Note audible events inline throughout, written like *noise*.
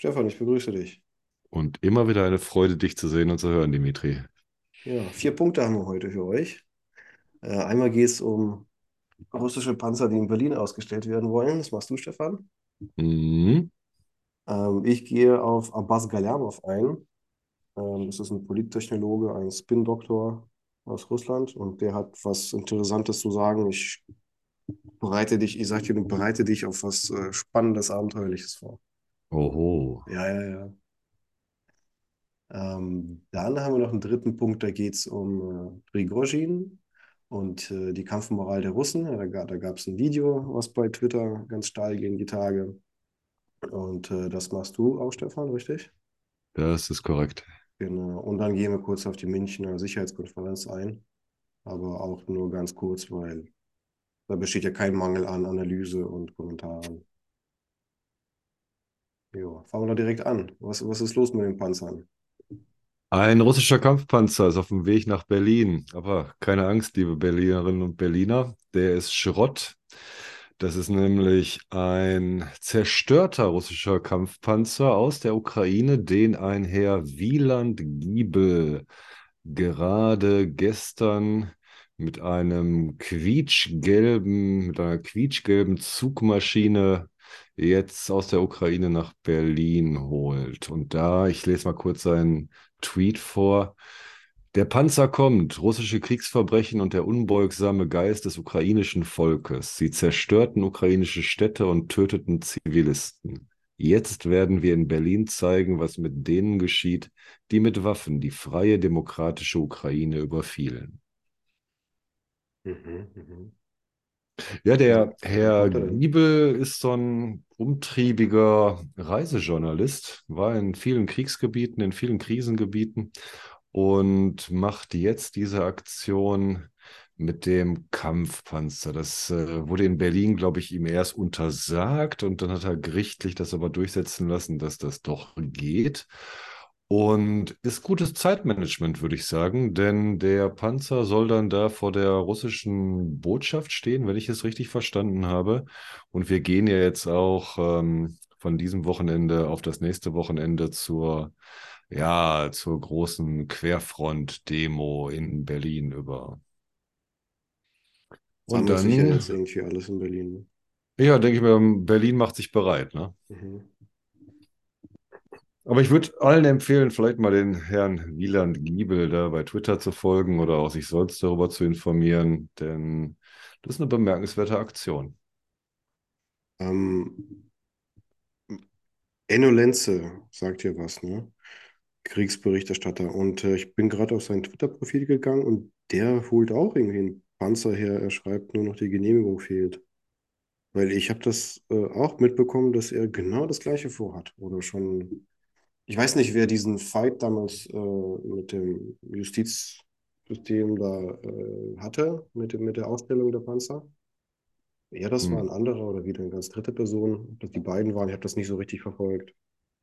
Stefan, ich begrüße dich. Und immer wieder eine Freude, dich zu sehen und zu hören, Dimitri. Ja, vier Punkte haben wir heute für euch. Äh, einmal geht es um russische Panzer, die in Berlin ausgestellt werden wollen. Das machst du, Stefan. Mhm. Ähm, ich gehe auf Abbas Galyamov ein. Ähm, das ist ein Polittechnologe, ein Spin-Doktor aus Russland und der hat was Interessantes zu sagen. Ich bereite dich, ich sag dir, bereite dich auf was äh, Spannendes, Abenteuerliches vor. Oho. Ja, ja, ja. Ähm, dann haben wir noch einen dritten Punkt, da geht es um äh, Prigozhin und äh, die Kampfmoral der Russen. Ja, da, da gab es ein Video, was bei Twitter ganz steil ging die Tage. Und äh, das machst du auch, Stefan, richtig? Das ist korrekt. Genau. Und dann gehen wir kurz auf die Münchner Sicherheitskonferenz ein. Aber auch nur ganz kurz, weil da besteht ja kein Mangel an Analyse und Kommentaren. Ja, fangen wir direkt an. Was, was ist los mit den Panzern? Ein russischer Kampfpanzer ist auf dem Weg nach Berlin. Aber keine Angst, liebe Berlinerinnen und Berliner, der ist Schrott. Das ist nämlich ein zerstörter russischer Kampfpanzer aus der Ukraine, den ein Herr Wieland Giebel gerade gestern mit einem quietschgelben, mit einer quietschgelben Zugmaschine jetzt aus der Ukraine nach Berlin holt. Und da, ich lese mal kurz seinen Tweet vor. Der Panzer kommt, russische Kriegsverbrechen und der unbeugsame Geist des ukrainischen Volkes. Sie zerstörten ukrainische Städte und töteten Zivilisten. Jetzt werden wir in Berlin zeigen, was mit denen geschieht, die mit Waffen die freie demokratische Ukraine überfielen. Mhm, mhm. Ja, der Herr Giebel ist so ein umtriebiger Reisejournalist, war in vielen Kriegsgebieten, in vielen Krisengebieten und macht jetzt diese Aktion mit dem Kampfpanzer. Das äh, wurde in Berlin, glaube ich, ihm erst untersagt und dann hat er gerichtlich das aber durchsetzen lassen, dass das doch geht. Und ist gutes Zeitmanagement, würde ich sagen, denn der Panzer soll dann da vor der russischen Botschaft stehen, wenn ich es richtig verstanden habe. Und wir gehen ja jetzt auch ähm, von diesem Wochenende auf das nächste Wochenende zur, ja, zur großen Querfront-Demo in Berlin über. Und dann sich ja jetzt irgendwie alles in Berlin. Ja, denke ich mir, Berlin macht sich bereit, ne? Mhm. Aber ich würde allen empfehlen, vielleicht mal den Herrn Wieland Giebel da bei Twitter zu folgen oder auch sich sonst darüber zu informieren, denn das ist eine bemerkenswerte Aktion. Ähm, Enno Lenze sagt hier was, ne? Kriegsberichterstatter. Und äh, ich bin gerade auf sein Twitter-Profil gegangen und der holt auch irgendwie einen Panzer her. Er schreibt, nur noch die Genehmigung fehlt. Weil ich habe das äh, auch mitbekommen, dass er genau das Gleiche vorhat oder schon ich weiß nicht, wer diesen Fight damals äh, mit dem Justizsystem da äh, hatte, mit, mit der Ausstellung der Panzer. Ja, das hm. war ein anderer oder wieder eine ganz dritte Person. Dass die beiden waren, ich habe das nicht so richtig verfolgt.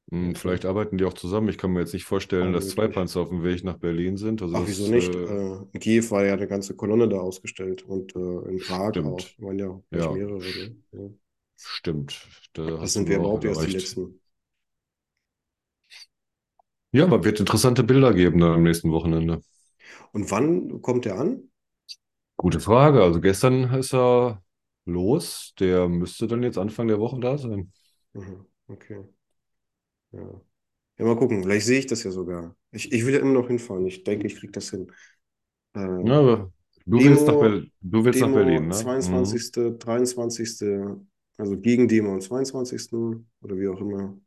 Hm, vielleicht arbeiten die auch zusammen. Ich kann mir jetzt nicht vorstellen, dass zwei Panzer auf dem Weg nach Berlin sind. Also Ach, das, wieso nicht? Äh, in Kiew war ja eine ganze Kolonne da ausgestellt und äh, in Prag stimmt. auch. Waren ja, ja. mehrere. Ja. Stimmt. Da das sind wir überhaupt erst die letzten. Ja, aber wird interessante Bilder geben dann am nächsten Wochenende. Und wann kommt er an? Gute Frage. Also gestern ist er los. Der müsste dann jetzt Anfang der Woche da sein. Mhm, okay. Ja. Ja, mal gucken. Vielleicht sehe ich das ja sogar. Ich, ich will ja immer noch hinfahren. Ich denke, ich kriege das hin. Äh, ja, aber du Demo, willst, nach, Ber du willst Demo nach Berlin, ne? 22., mhm. 23., also gegen Demo am 22. oder wie auch immer,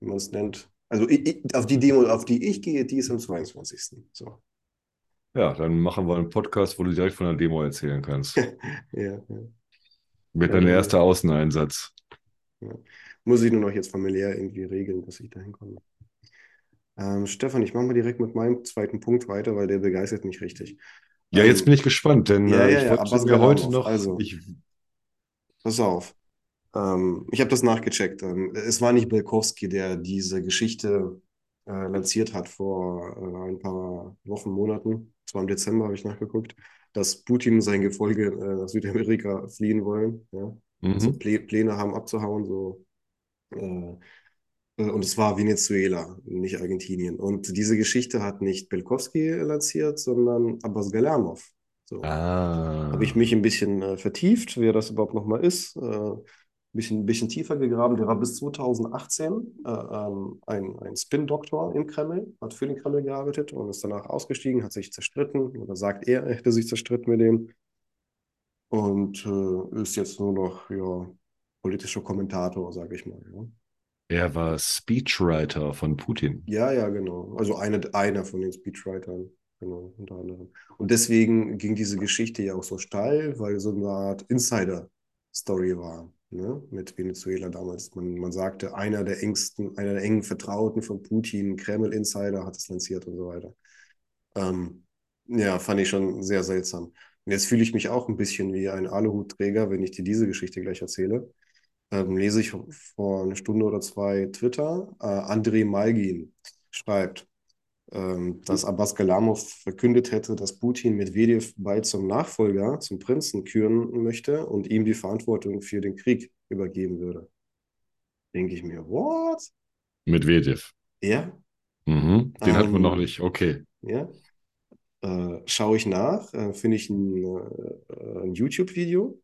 wie man es nennt. Also ich, auf die Demo, auf die ich gehe, die ist am 22. So. Ja, dann machen wir einen Podcast, wo du direkt von der Demo erzählen kannst. *laughs* ja, ja. Wird dein erster Außeneinsatz. Ja. Muss ich nur noch jetzt familiär irgendwie regeln, dass ich da hinkomme. Ähm, Stefan, ich mache mal direkt mit meinem zweiten Punkt weiter, weil der begeistert mich richtig. Ja, jetzt ähm, bin ich gespannt, denn ja, äh, ich ja, wollte mir heute noch. Also, ich, pass auf. Ähm, ich habe das nachgecheckt. Ähm, es war nicht Belkowski, der diese Geschichte äh, lanciert hat vor äh, ein paar Wochen, Monaten. Das war im Dezember, habe ich nachgeguckt, dass Putin und sein Gefolge äh, nach Südamerika *laughs* fliehen wollen. Ja? Mhm. Also Plä Pläne haben abzuhauen, so. Äh, Äh, Und es war Venezuela, nicht Argentinien. Und diese Geschichte hat nicht Belkowski lanciert, sondern Abbas Galamov. So. Habe ich Ah, mich ein bisschen äh, vertieft, wer das überhaupt nochmal ist. Ein bisschen, bisschen tiefer gegraben. Der war bis 2018 äh, ähm, ein, ein Spin-Doktor im Kreml, hat für den Kreml gearbeitet und ist danach ausgestiegen, hat sich zerstritten oder sagt er, er hätte sich zerstritten mit dem und äh, ist jetzt nur noch ja, politischer Kommentator, sage ich mal. Ja. er war Speechwriter von Putin. Ja, ja, genau. Also eine, einer von den Speechwritern, genau, unter anderem. Und deswegen ging diese Geschichte ja auch so steil, weil so eine Art Insider-Story war, ne? Mit Venezuela damals. Man, man sagte, einer der engsten, einer der engen Vertrauten von Putin, Kreml-Insider, hat es lanciert und so weiter. Ähm, ja, fand ich schon sehr seltsam. Und jetzt fühle ich mich auch ein bisschen wie ein Aluhutträger, wenn ich dir diese Geschichte gleich erzähle ähm, lese ich vor einer Stunde oder zwei Twitter. Äh, Andrei Malgin schreibt, dass Abbas Galamov verkündet hätte, dass Putin Medvedev bald zum Nachfolger, zum Prinzen küren möchte und ihm die Verantwortung für den Krieg übergeben würde. Denke ich mir, what? Medvedev. Ja, Mhm. Den hat man noch ähm, nicht. Okay. ja. Äh, schaue ich nach, äh, finde ich ein, äh, ein YouTube-Video,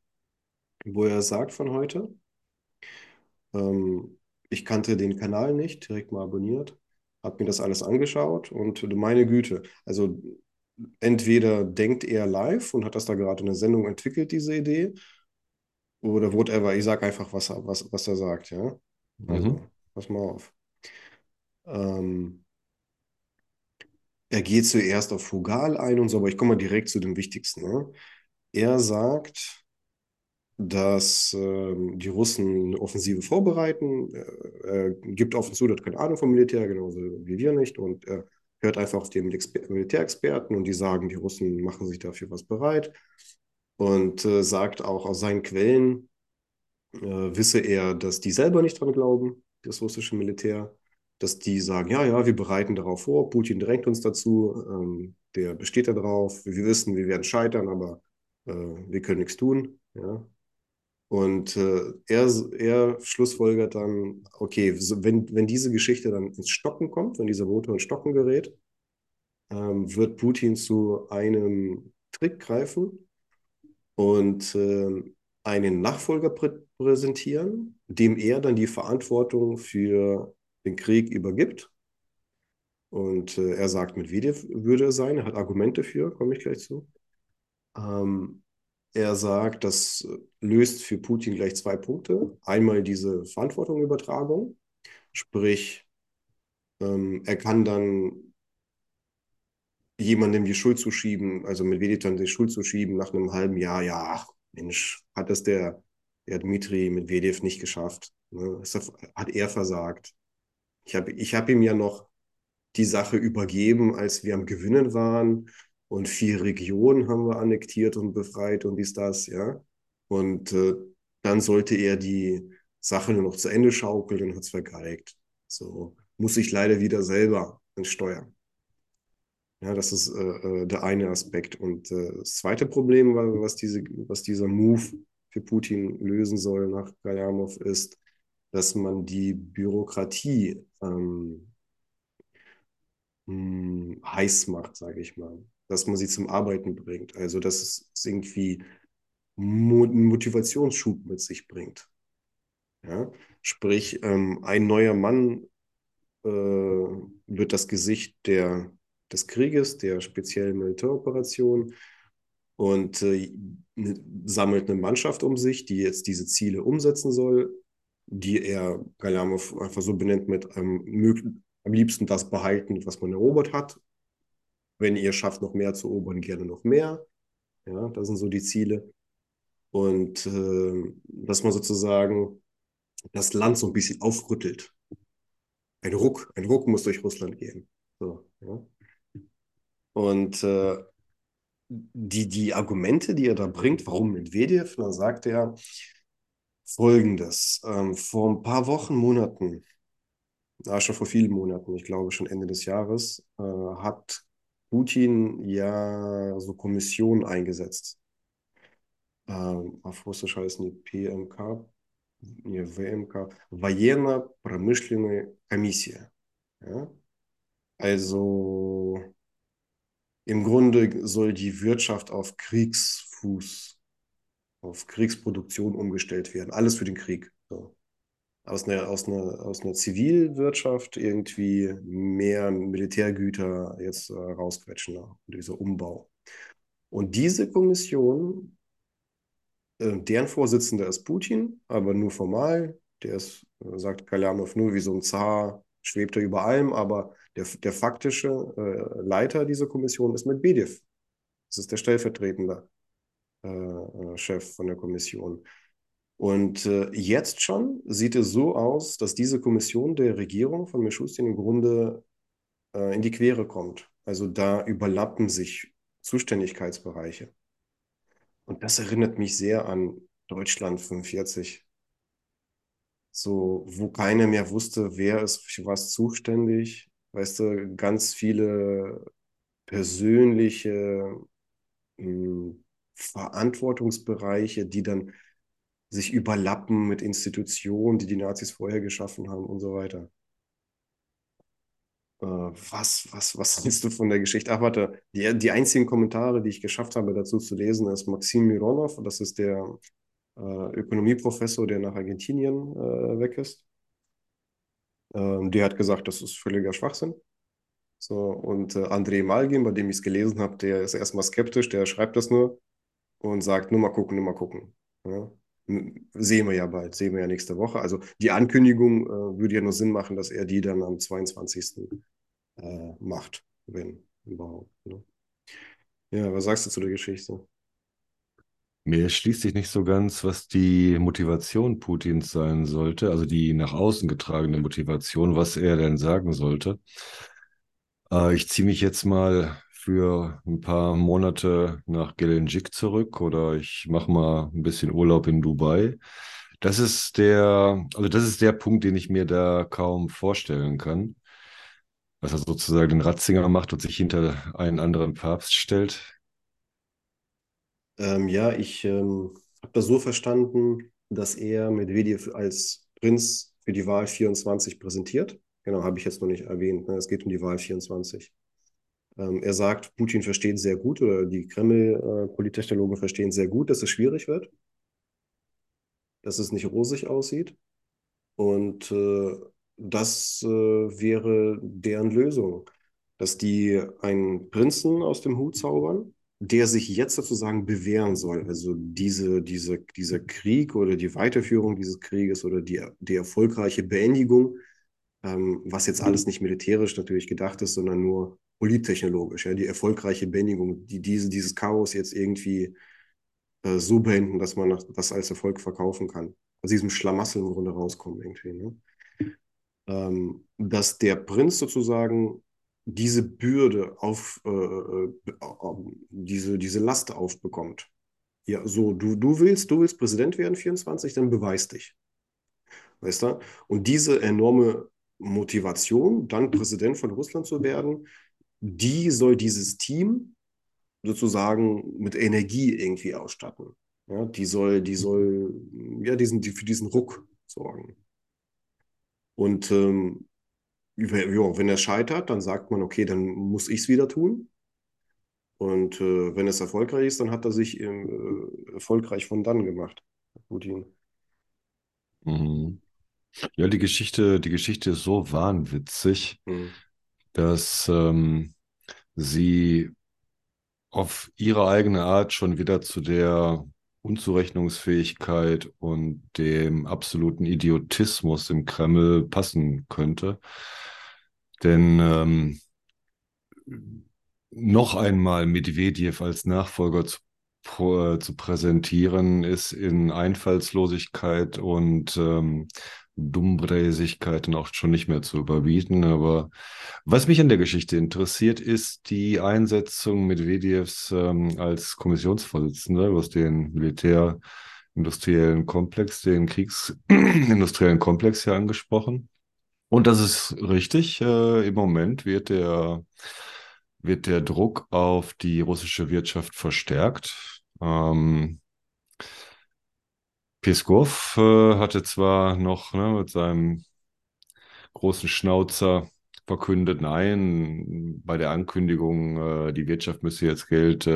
wo er sagt von heute. Ähm, ich kannte den Kanal nicht, direkt mal abonniert, habe mir das alles angeschaut und meine Güte, also entweder denkt er live und hat das da gerade in der Sendung entwickelt, diese Idee, oder whatever, ich sage einfach, was er, was, was er sagt, ja. Also, Mhm. pass mal auf. Ähm, er geht zuerst auf Fugal ein und so, aber ich komme mal direkt zu dem Wichtigsten. Ne? Er sagt, dass ähm, die Russen eine Offensive vorbereiten. Er, er gibt offen zu, der hat keine Ahnung vom Militär, genauso wie wir nicht. Und er hört einfach auf die Militär Militärexperten und die sagen, die Russen machen sich dafür was bereit. Und äh, sagt auch aus seinen Quellen, äh, wisse er, dass die selber nicht dran glauben, das russische Militär, dass die sagen, ja, ja, wir bereiten darauf vor, Putin drängt uns dazu, ähm, der besteht darauf, wir wissen, wir werden scheitern, aber äh, wir können nichts tun. Ja? Und äh, er, er schlussfolgert dann, okay, wenn, wenn diese Geschichte dann ins Stocken kommt, wenn dieser Motor ins Stocken gerät, ähm, wird Putin zu einem Trick greifen und äh, einen Nachfolger prä präsentieren, dem er dann die Verantwortung für den Krieg übergibt. Und äh, er sagt, Medvedev würde es sein, er hat Argumente für, komme ich gleich zu. Ähm, er sagt, das löst für Putin gleich zwei Punkte. Einmal diese Verantwortungsübertragung, sprich, ähm, er kann dann jemandem die Schuld zuschieben, also Medvedev dann die Schuld zuschieben nach einem halben Jahr, ja, ach, Mensch, hat das der, der Dmitri Medvedev nicht geschafft. Ne? Hat er versagt. Ich habe ich hab ihm ja noch die Sache übergeben, als wir am Gewinnen waren. Und vier Regionen haben wir annektiert und befreit und dies, das, ja. Und äh, dann sollte er die Sache nur noch zu Ende schaukeln und hat es vergeigt. So muss ich leider wieder selber steuern. Ja, das ist äh, äh, der eine Aspekt. Und äh, das zweite Problem, was, diese, was dieser Move für Putin lösen soll nach Galamov, ist, dass man die Bürokratie ähm, mh, heiß macht, sage ich mal. Dass man sie zum Arbeiten bringt. Also, dass es irgendwie einen Motivationsschub mit sich bringt. Ja? Sprich, ähm, ein neuer Mann äh, wird das Gesicht der, des Krieges, der speziellen Militäroperation und äh, sammelt eine Mannschaft um sich, die jetzt diese Ziele umsetzen soll, die er Galamov einfach so benennt mit ähm, am liebsten das behalten, was man erobert hat. Wenn ihr schafft, noch mehr zu erobern, gerne noch mehr. Ja, das sind so die Ziele. Und äh, dass man sozusagen das Land so ein bisschen aufrüttelt. Ein Ruck, ein Ruck muss durch Russland gehen. So, ja. Und äh, die, die Argumente, die er da bringt, warum Medvedev, dann sagt er folgendes. Ähm, vor ein paar Wochen, Monaten, ja, schon vor vielen Monaten, ich glaube schon Ende des Jahres, äh, hat Putin ja so Kommissionen eingesetzt. Ähm, auf Russisch heißen die PMK, не, ВМК, Военно-промышленная комиссия. Ja? Also im Grunde soll die Wirtschaft auf Kriegsfuß, auf Kriegsproduktion umgestellt werden. Alles für den Krieg. Aus einer, aus, einer, aus einer Zivilwirtschaft irgendwie mehr Militärgüter jetzt äh, rausquetschen, dieser Umbau. Und diese Kommission, äh, deren Vorsitzender ist Putin, aber nur formal. Der ist, äh, sagt Kalamov, nur wie so ein Zar, schwebt er über allem, aber der, der faktische äh, Leiter dieser Kommission ist Medvedev. Das ist der stellvertretende äh, äh, Chef von der Kommission. Und äh, jetzt schon sieht es so aus, dass diese Kommission der Regierung von Mishustin im Grunde äh, in die Quere kommt. Also da überlappen sich Zuständigkeitsbereiche. Und das erinnert mich sehr an Deutschland 45. So, wo keiner mehr wusste, wer ist für was zuständig. Weißt du, ganz viele persönliche mh, hm, Verantwortungsbereiche, die dann sich überlappen mit Institutionen, die die Nazis vorher geschaffen haben und so weiter. Äh, was, was, was *laughs* hältst du von der Geschichte? Ach, warte, die, die einzigen Kommentare, die ich geschafft habe, dazu zu lesen, ist Maxim Mironov, das ist der äh, Ökonomieprofessor, der nach Argentinien äh, weg ist. Ähm, der hat gesagt, das ist völliger Schwachsinn. So, und äh, André Malgin, bei dem ich es gelesen habe, der ist erstmal skeptisch, der schreibt das nur und sagt, nur mal gucken, nur mal gucken. Ja? Sehen wir ja bald, sehen wir ja nächste Woche. Also die Ankündigung äh, würde ja nur Sinn machen, dass er die dann am 22. Äh, macht, wenn überhaupt. Ne? Ja, was sagst du zu der Geschichte? Mir schließt sich nicht so ganz, was die Motivation Putins sein sollte, also die nach außen getragene Motivation, was er denn sagen sollte. Äh, ich ziehe mich jetzt mal für ein paar Monate nach Gelendzhik zurück oder ich mache mal ein bisschen Urlaub in Dubai. Das ist der, also das ist der Punkt, den ich mir da kaum vorstellen kann. Was er sozusagen den Ratzinger macht und sich hinter einen anderen Papst stellt. Ähm, ja, ich ähm, habe das so verstanden, dass er Medvedev als Prinz für die Wahl 24 präsentiert. Genau, habe ich jetzt noch nicht erwähnt. Ne? Es geht um die Wahl 24. Ähm, er sagt, Putin versteht sehr gut oder die Kreml-Polittechnologen verstehen sehr gut, dass es schwierig wird, dass es nicht rosig aussieht. Und äh, das äh, wäre deren Lösung, dass die einen Prinzen aus dem Hut zaubern, der sich jetzt sozusagen bewähren soll. Also diese, diese, dieser Krieg oder die Weiterführung dieses Krieges oder die, die erfolgreiche Beendigung, ähm, was jetzt alles nicht militärisch natürlich gedacht ist, sondern nur polittechnologisch, ja, die erfolgreiche Beendigung, die diese, dieses Chaos jetzt irgendwie äh, so beenden, dass man das als Erfolg verkaufen kann. Aus diesem Schlamassel im Grunde rauskommen irgendwie. Ne? Ähm, dass der Prinz sozusagen diese Bürde auf, äh, äh, diese, diese Last aufbekommt. Ja, so, du, du willst, du willst Präsident werden 24, dann beweis dich. Weißt du? Und diese enorme Motivation, dann Präsident von Russland zu werden, die soll dieses Team sozusagen mit Energie irgendwie ausstatten. Ja, die soll, die soll ja diesen, die, für diesen Ruck sorgen. Und ähm, ja, wenn er scheitert, dann sagt man, okay, dann muss ich es wieder tun. Und äh, wenn es erfolgreich ist, dann hat er sich äh, erfolgreich von dann gemacht, Putin. Mhm. Ja, die Geschichte, die Geschichte ist so wahnwitzig, mhm. Dass ähm, sie auf ihre eigene Art schon wieder zu der Unzurechnungsfähigkeit und dem absoluten Idiotismus im Kreml passen könnte. Denn ähm, noch einmal Medvedev als Nachfolger zu, äh, zu, präsentieren, ist in Einfallslosigkeit und ähm, Dummbräsigkeit dann auch schon nicht mehr zu überbieten. Aber was mich an der Geschichte interessiert, ist die Einsetzung Medvedevs ähm, als Kommissionsvorsitzender aus den militärindustriellen Komplex, den kriegsindustriellen Komplex hier angesprochen. Und das ist richtig. Äh, Im Moment wird der, wird der Druck auf die russische Wirtschaft verstärkt. Ähm, Peskov äh, hatte zwar noch ne, mit seinem großen Schnauzer verkündet, nein, bei der Ankündigung, äh, die Wirtschaft müsse jetzt Geld äh,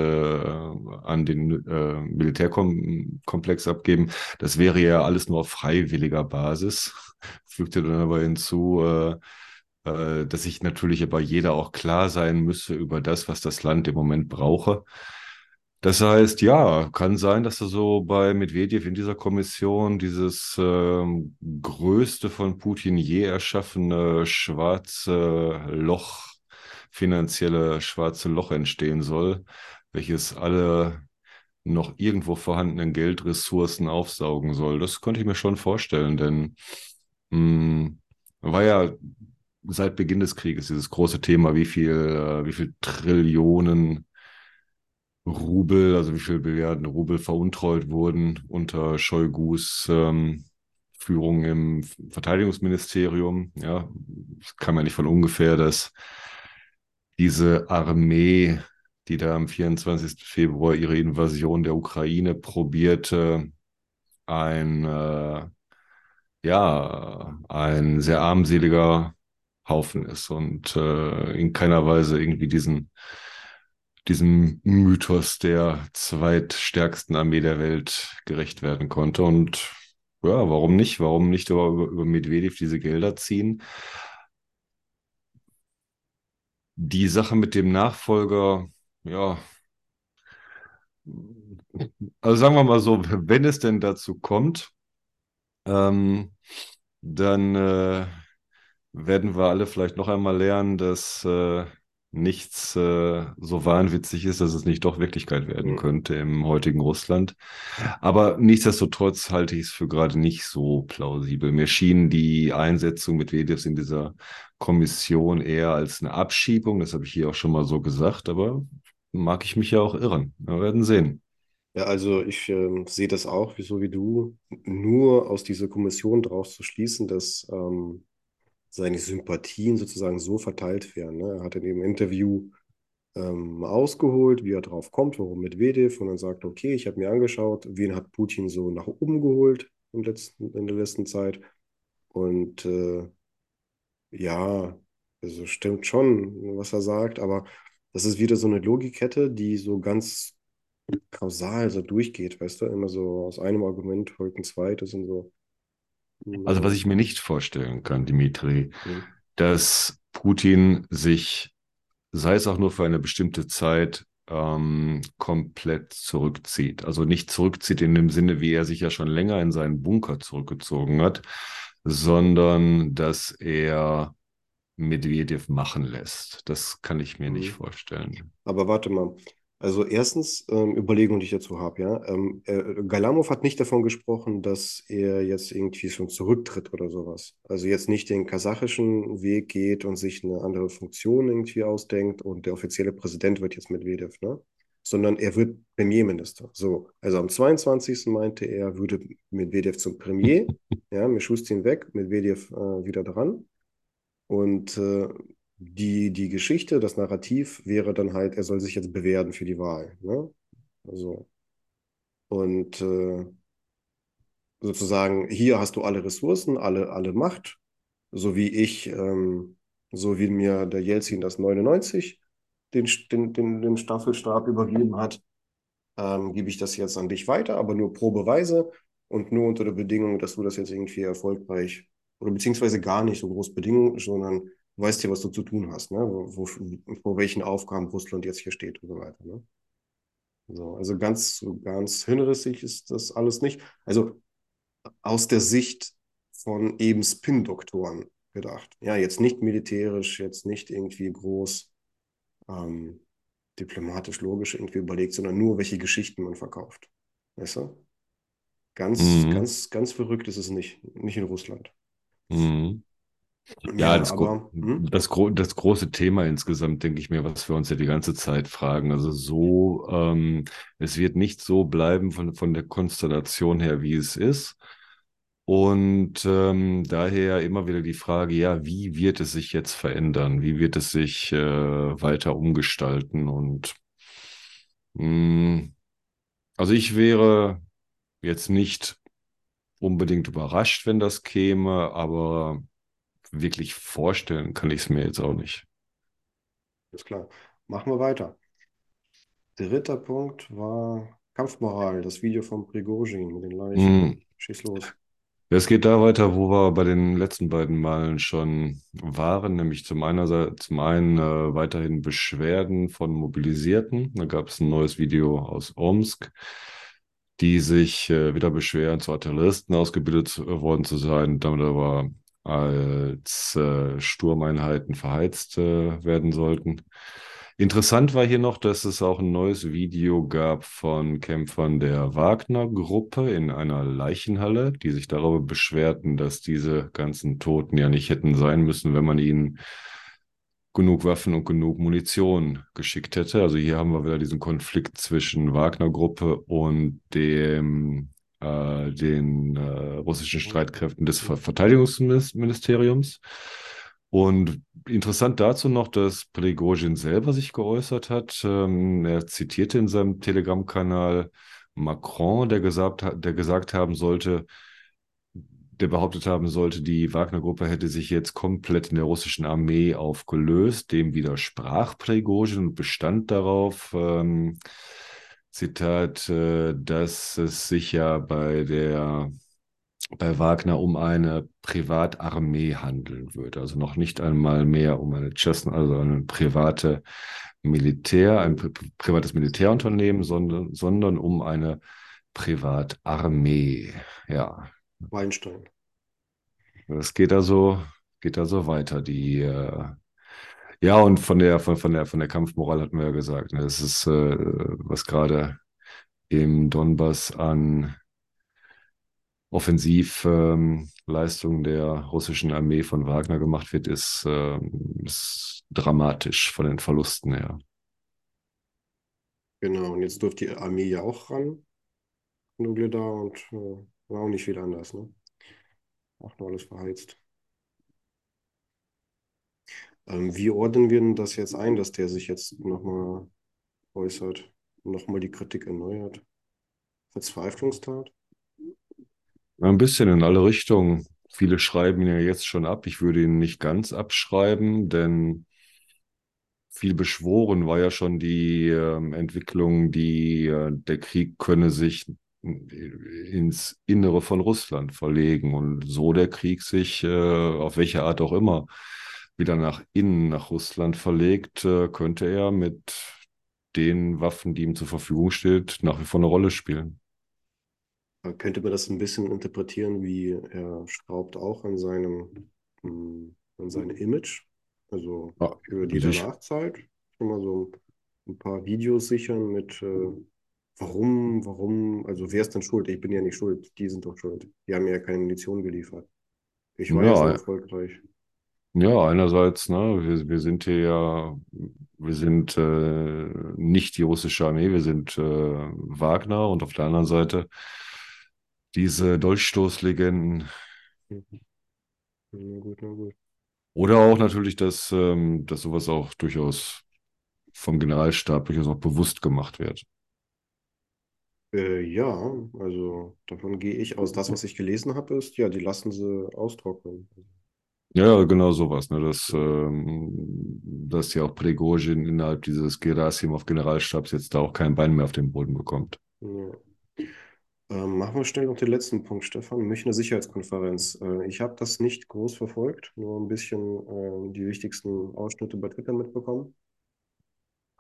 an den äh, Militärkomplex abgeben. Das wäre ja alles nur auf freiwilliger Basis. *laughs* Fügte dann aber hinzu, äh, äh, dass sich natürlich aber jeder auch klar sein müsse über das, was das Land im Moment brauche. Das heißt, ja, kann sein, dass er so bei Medvedev in dieser Kommission dieses ähm, größte von Putin je erschaffene schwarze Loch, finanzielle schwarze Loch entstehen soll, welches alle noch irgendwo vorhandenen Geldressourcen aufsaugen soll. Das könnte ich mir schon vorstellen, denn mh, hm, war ja seit Beginn des Krieges dieses große Thema, wie viel, äh, wie viel Trillionen Rubel, also wie viel Milliarden Rubel veruntreut wurden unter Shoigus ähm, Führung im Verteidigungsministerium. Ja, es kam ja nicht von ungefähr, dass diese Armee, die da am 24. Februar ihre Invasion der Ukraine probierte, ein äh, ja ein sehr armseliger Haufen ist und äh, in keiner Weise irgendwie diesen diesem Mythos der zweitstärksten Armee der Welt gerecht werden konnte. Und ja, warum nicht? Warum nicht über, über Medvedev diese Gelder ziehen? Die Sache mit dem Nachfolger, ja, also sagen wir mal so, wenn es denn dazu kommt, ähm, dann äh, werden wir alle vielleicht noch einmal lernen, dass äh, nichts äh, so wahnwitzig ist, dass es nicht doch Wirklichkeit werden mhm. könnte im heutigen Russland. Aber nichtsdestotrotz halte ich es für gerade nicht so plausibel. Mir schien die Einsetzung mit Medvedevs in dieser Kommission eher als eine Abschiebung. Das habe ich hier auch schon mal so gesagt, aber mag ich mich ja auch irren. Wir werden sehen. Ja, also ich äh, sehe das auch, so wie du, nur aus dieser Kommission daraus zu schließen, dass ähm, seine Sympathien sozusagen so verteilt werden. Ne? Er hat in dem Interview ähm, ausgeholt, wie er drauf kommt, warum Medvedev, und dann sagt, okay, ich habe mir angeschaut, wen hat Putin so nach oben geholt im letzten, in der letzten Zeit. Und äh, ja, also stimmt schon, was er sagt, aber das ist wieder so eine Logikkette, die so ganz kausal so durchgeht, weißt du, immer so aus einem Argument folgt ein zweites und so. Also was ich mir nicht vorstellen kann, Dimitri, mhm. dass Putin sich, sei es auch nur für eine bestimmte Zeit, ähm, komplett zurückzieht. Also nicht zurückzieht in dem Sinne, wie er sich ja schon länger in seinen Bunker zurückgezogen hat, sondern dass er Medvedev machen lässt. Das kann ich mir mhm. nicht vorstellen. Aber warte mal, also erstens, ähm, Überlegung, die ich dazu habe, ja. Ähm, äh, Galamov hat nicht davon gesprochen, dass er jetzt irgendwie schon zurücktritt oder sowas. Also jetzt nicht den kasachischen Weg geht und sich eine andere Funktion irgendwie ausdenkt und der offizielle Präsident wird jetzt Medvedev, ne? Sondern er wird Premierminister. So, also am 22. meinte er, würde Medvedev zum Premier, *laughs* ja, Mischustin weg, Medvedev äh, wieder dran. Und äh, die, die Geschichte, das Narrativ wäre dann halt, er soll sich jetzt bewerten für die Wahl. Ne? Also, und äh, sozusagen, hier hast du alle Ressourcen, alle, alle Macht, so wie ich, ähm, so wie mir der Jelzin das 99 den, den, den, den Staffelstab übergeben hat, ähm, gebe ich das jetzt an dich weiter, aber nur pro Beweise und nur unter der Bedingung, dass du das jetzt irgendwie erfolgreich oder beziehungsweise gar nicht so groß Bedingungen, sondern weißt ja, was du zu tun hast, ne? Wo, vor welchen Aufgaben Russland jetzt hier steht und so weiter. Ne? So, also ganz, ganz hinrissig ist das alles nicht. Also aus der Sicht von eben Spin-Doktoren gedacht. Ja, jetzt nicht militärisch, jetzt nicht irgendwie groß ähm, diplomatisch, logisch irgendwie überlegt, sondern nur, welche Geschichten man verkauft. Weißt du? Ganz, mhm. ganz, ganz verrückt ist es nicht. Nicht in Russland. Mhm. Ja, ja das, aber, hm? das, das, große Thema insgesamt, denke ich mir, was wir uns ja die ganze Zeit fragen. Also so, ähm, es wird nicht so bleiben von, von der Konstellation her, wie es ist. Und ähm, daher immer wieder die Frage, ja, wie wird es sich jetzt verändern? Wie wird es sich äh, weiter umgestalten? Und mh, hm, also ich wäre jetzt nicht unbedingt überrascht, wenn das käme, aber wirklich vorstellen kann ich es mir jetzt auch nicht. Ist klar. Machen wir weiter. Dritter Punkt war Kampfmoral, das Video von Prigozhin mit den Leichen. Mm. Schieß los. Es geht da weiter, wo wir bei den letzten beiden Malen schon waren, nämlich zum einen, zum einen äh, weiterhin Beschwerden von Mobilisierten. Da gab es ein neues Video aus Omsk, die sich äh, wieder beschweren, zu Artilleristen ausgebildet worden zu sein, damit aber als äh, Sturmeinheiten verheizt äh, werden sollten. Interessant war hier noch, dass es auch ein neues Video gab von Kämpfern der Wagner-Gruppe in einer Leichenhalle, die sich darüber beschwerten, dass diese ganzen Toten ja nicht hätten sein müssen, wenn man ihnen genug Waffen und genug Munition geschickt hätte. Also hier haben wir wieder diesen Konflikt zwischen Wagner-Gruppe und dem äh, den äh, russischen Streitkräften des Ver Verteidigungsministeriums. Und interessant dazu noch, dass Prigozhin selber sich geäußert hat. Ähm, er zitierte in seinem Telegram-Kanal Macron, der gesagt, der gesagt haben sollte, der behauptet haben sollte, die Wagner-Gruppe hätte sich jetzt komplett in der russischen Armee aufgelöst. Dem widersprach Prigozhin und bestand darauf, ähm, Zitat, äh, dass es sich ja bei der bei Wagner um eine Privatarmee handeln würde. Also noch nicht einmal mehr um eine Chesn, also eine private Militär, ein pri privates Militärunternehmen, sondern, sondern um eine Privatarmee. Ja. Weinstein. Das geht also, geht also weiter. Die äh, ja, und von der, von, von der, von der Kampfmoral hatten wir ja gesagt. Ne? Das ist, äh, was gerade im Donbass an Offensivleistungen ähm, der russischen Armee von Wagner gemacht wird, ist, äh, ist dramatisch von den Verlusten her. Genau, und jetzt durfte die Armee ja auch ran, da und äh, war auch nicht viel anders, ne? Auch nur alles verheizt. Ähm, wie ordnen wir denn das jetzt ein, dass der sich jetzt nochmal äußert, nochmal die Kritik erneuert? Verzweiflungstat? Ein bisschen in alle Richtungen. Viele schreiben ihn ja jetzt schon ab. Ich würde ihn nicht ganz abschreiben, denn viel beschworen war ja schon die äh, Entwicklung, die äh, der Krieg könne sich ins Innere von Russland verlegen und so der Krieg sich äh, auf welche Art auch immer wieder nach innen, nach Russland verlegt, äh, könnte er mit den Waffen, die ihm zur Verfügung steht, nach wie vor eine Rolle spielen. Könnte man das ein bisschen interpretieren, wie er schraubt auch an seinem, hm, an seinem Image, also ja, für die Nachzeit, schon mal so ein paar Videos sichern mit äh, warum, warum, also wer ist denn schuld? Ich bin ja nicht schuld, die sind doch schuld. Die haben mir ja keine Munition geliefert. Ich war ja, so erfolgreich. Ja, einerseits, ne, wir, wir sind hier ja, wir sind äh, nicht die russische Armee, wir sind äh, Wagner und auf der anderen Seite diese Dolchstoßlegenden. Mhm. Na gut, na gut. Oder auch natürlich, dass, ähm, dass sowas auch durchaus vom Generalstab durchaus auch bewusst gemacht wird. Äh, ja, also davon gehe ich aus. Das, was ich gelesen habe, ist, ja, die lassen sie austrocknen. Ja, genau sowas. Ne? Dass, ähm, dass ja auch Prigozhin innerhalb dieses Gerasimov-Generalstabs jetzt da auch kein Bein mehr auf den Boden bekommt. Ja. Ähm, machen wir schnell noch den letzten Punkt, Stefan. Münchner Sicherheitskonferenz. Äh, ich habe das nicht groß verfolgt, nur ein bisschen äh, die wichtigsten Ausschnitte bei Twitter mitbekommen.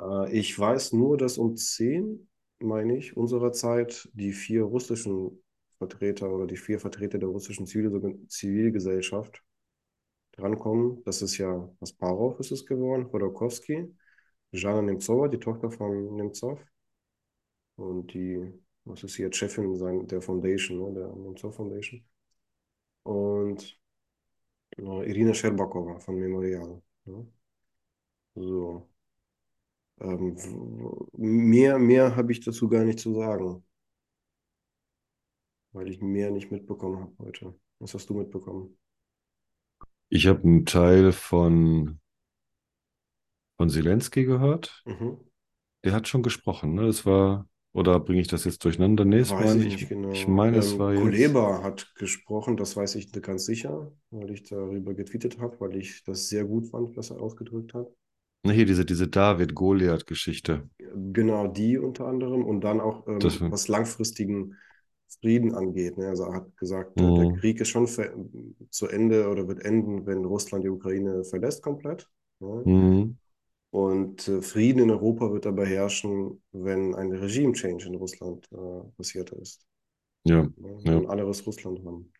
Äh, ich weiß nur, dass um 10, meine ich, unserer Zeit die vier russischen Vertreter oder die vier Vertreter der russischen Zivil Zivilgesellschaft drankommen. Das ist ja Asparov ist es geworden, Chodorkowski, Jana Nemtsova, die Tochter von Nemtsov und die, was ist hier, Chefin sein, der Foundation, ne, der Nemtsov Foundation. Und äh, Irina Sherbakova von Memorial. Ne? So. Ähm, mehr mehr habe ich dazu gar nicht zu sagen, weil ich mehr nicht mitbekommen habe heute. Was hast du mitbekommen? Ich habe einen Teil von, von Zelensky gehört. Mhm. Der hat schon gesprochen, ne? Das war Oder bringe ich das jetzt durcheinander? Nee, es Weiß war ich Ich genau. meine, es Ähm, war jetzt. Kuleba hat gesprochen, das weiß ich ganz sicher, weil ich darüber getweetet habe, weil ich das sehr gut fand, was er ausgedrückt hat. Ne, Hier, diese, diese David-Goliath-Geschichte. Genau die unter anderem und dann auch, Das, ähm, was langfristigen Frieden angeht. Ne? Also er hat gesagt, äh, der Mhm. Krieg ist schon zu Ende oder wird enden, wenn Russland die Ukraine verlässt komplett. Ne? Mhm. Und äh, Frieden in Europa wird aber herrschen, wenn ein Regime-Change in Russland äh, passiert ist. Ja, Ne? ja. Wenn alle aus Russland haben.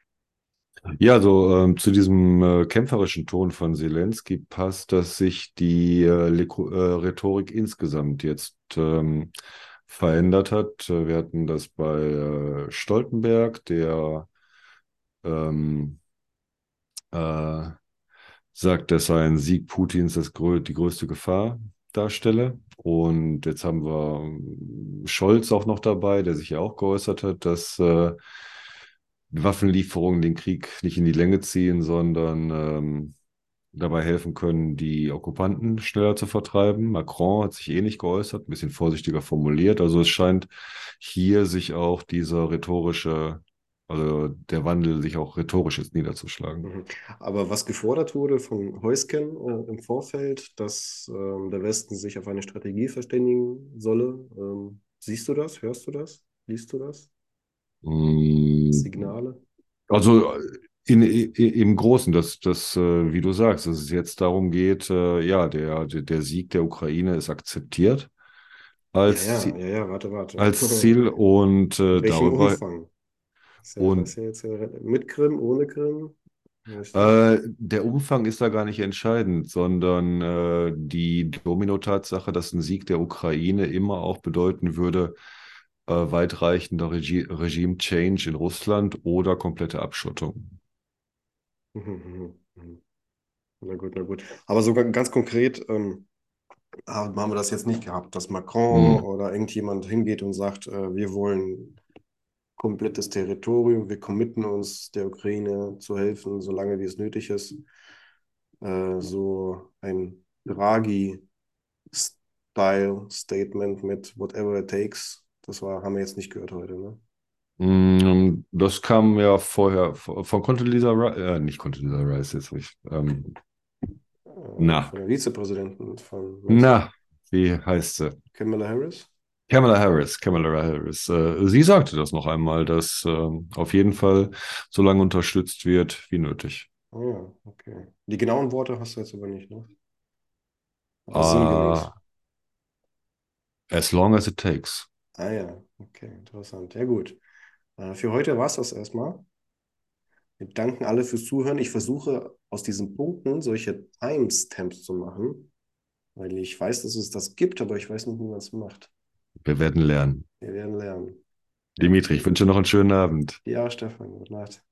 Ja, also ähm, zu diesem äh, kämpferischen Ton von Zelensky passt, dass sich die äh, äh, Rhetorik insgesamt jetzt ähm, verändert hat. Äh, Wir hatten das bei äh, Stoltenberg, der ähm, äh, sagt, dass ein Sieg Putins das grö die größte Gefahr darstelle. Und jetzt haben wir ähm, Scholz auch noch dabei, der sich ja auch geäußert hat, dass äh, Waffenlieferungen den Krieg nicht in die Länge ziehen, sondern ähm, dabei helfen können, die Okkupanten schneller zu vertreiben. Macron hat sich ähnlich geäußert, ein bisschen vorsichtiger formuliert. Also es scheint hier sich auch dieser rhetorische, also der Wandel sich auch rhetorisch jetzt niederzuschlagen. Mhm. Aber was gefordert wurde von Heusken äh, im Vorfeld, dass ähm, der Westen sich auf eine Strategie verständigen solle, ähm, siehst du das? Hörst du das? Liest du das? Mm, Signale? Also in, i- im Großen, dass das, äh, wie du sagst, dass es jetzt darum geht, äh, ja, der, der, Sieg der Ukraine ist akzeptiert als, ja, Ziel- ja, ja, warte, warte. als Ziel und äh, In darüber. Umfang? Ja, Und ja ja mit Krim, ohne Krim? Äh, der Umfang ist da gar nicht entscheidend, sondern äh, die Domino-Tatsache, dass ein Sieg der Ukraine immer auch bedeuten würde, äh, weitreichender Regi Regime-Change in Russland oder komplette Abschottung. Mhm, mhm, mhm. Na gut, na gut. Aber sogar ganz konkret ähm, haben wir das jetzt nicht gehabt, dass Macron oder irgendjemand hingeht und sagt, äh, wir wollen komplettes Territorium, wir committen uns, der Ukraine zu helfen, solange wie es nötig ist. Äh, so ein Draghi-Style-Statement mit whatever it takes, das war, haben wir jetzt nicht gehört heute, ne? Mm, Das kam ja vorher von Condoleezza Rice, äh, nicht Condoleezza Rice, jetzt hab ich, ähm, Äh, na, von der Vizepräsidentin von na, wie heißt sie? Kamala Harris. Kamala Harris, Kamala Harris. Äh, sie sagte das noch einmal, dass ähm, auf jeden Fall so lange unterstützt wird wie nötig. Ah ja, okay. Die genauen Worte hast du jetzt aber nicht, ne? Uh, as long as it takes. Ah ja, okay, interessant. Ja gut. Äh, für heute war es das erstmal. Wir danken alle fürs Zuhören. Ich versuche aus diesen Punkten solche Timestamps zu machen, weil ich weiß, dass es das gibt, aber ich weiß nicht, wie man es macht. Wir werden lernen. Wir werden lernen. Dimitri, ich wünsche noch einen schönen Abend. Ja, Stefan, gute Nacht.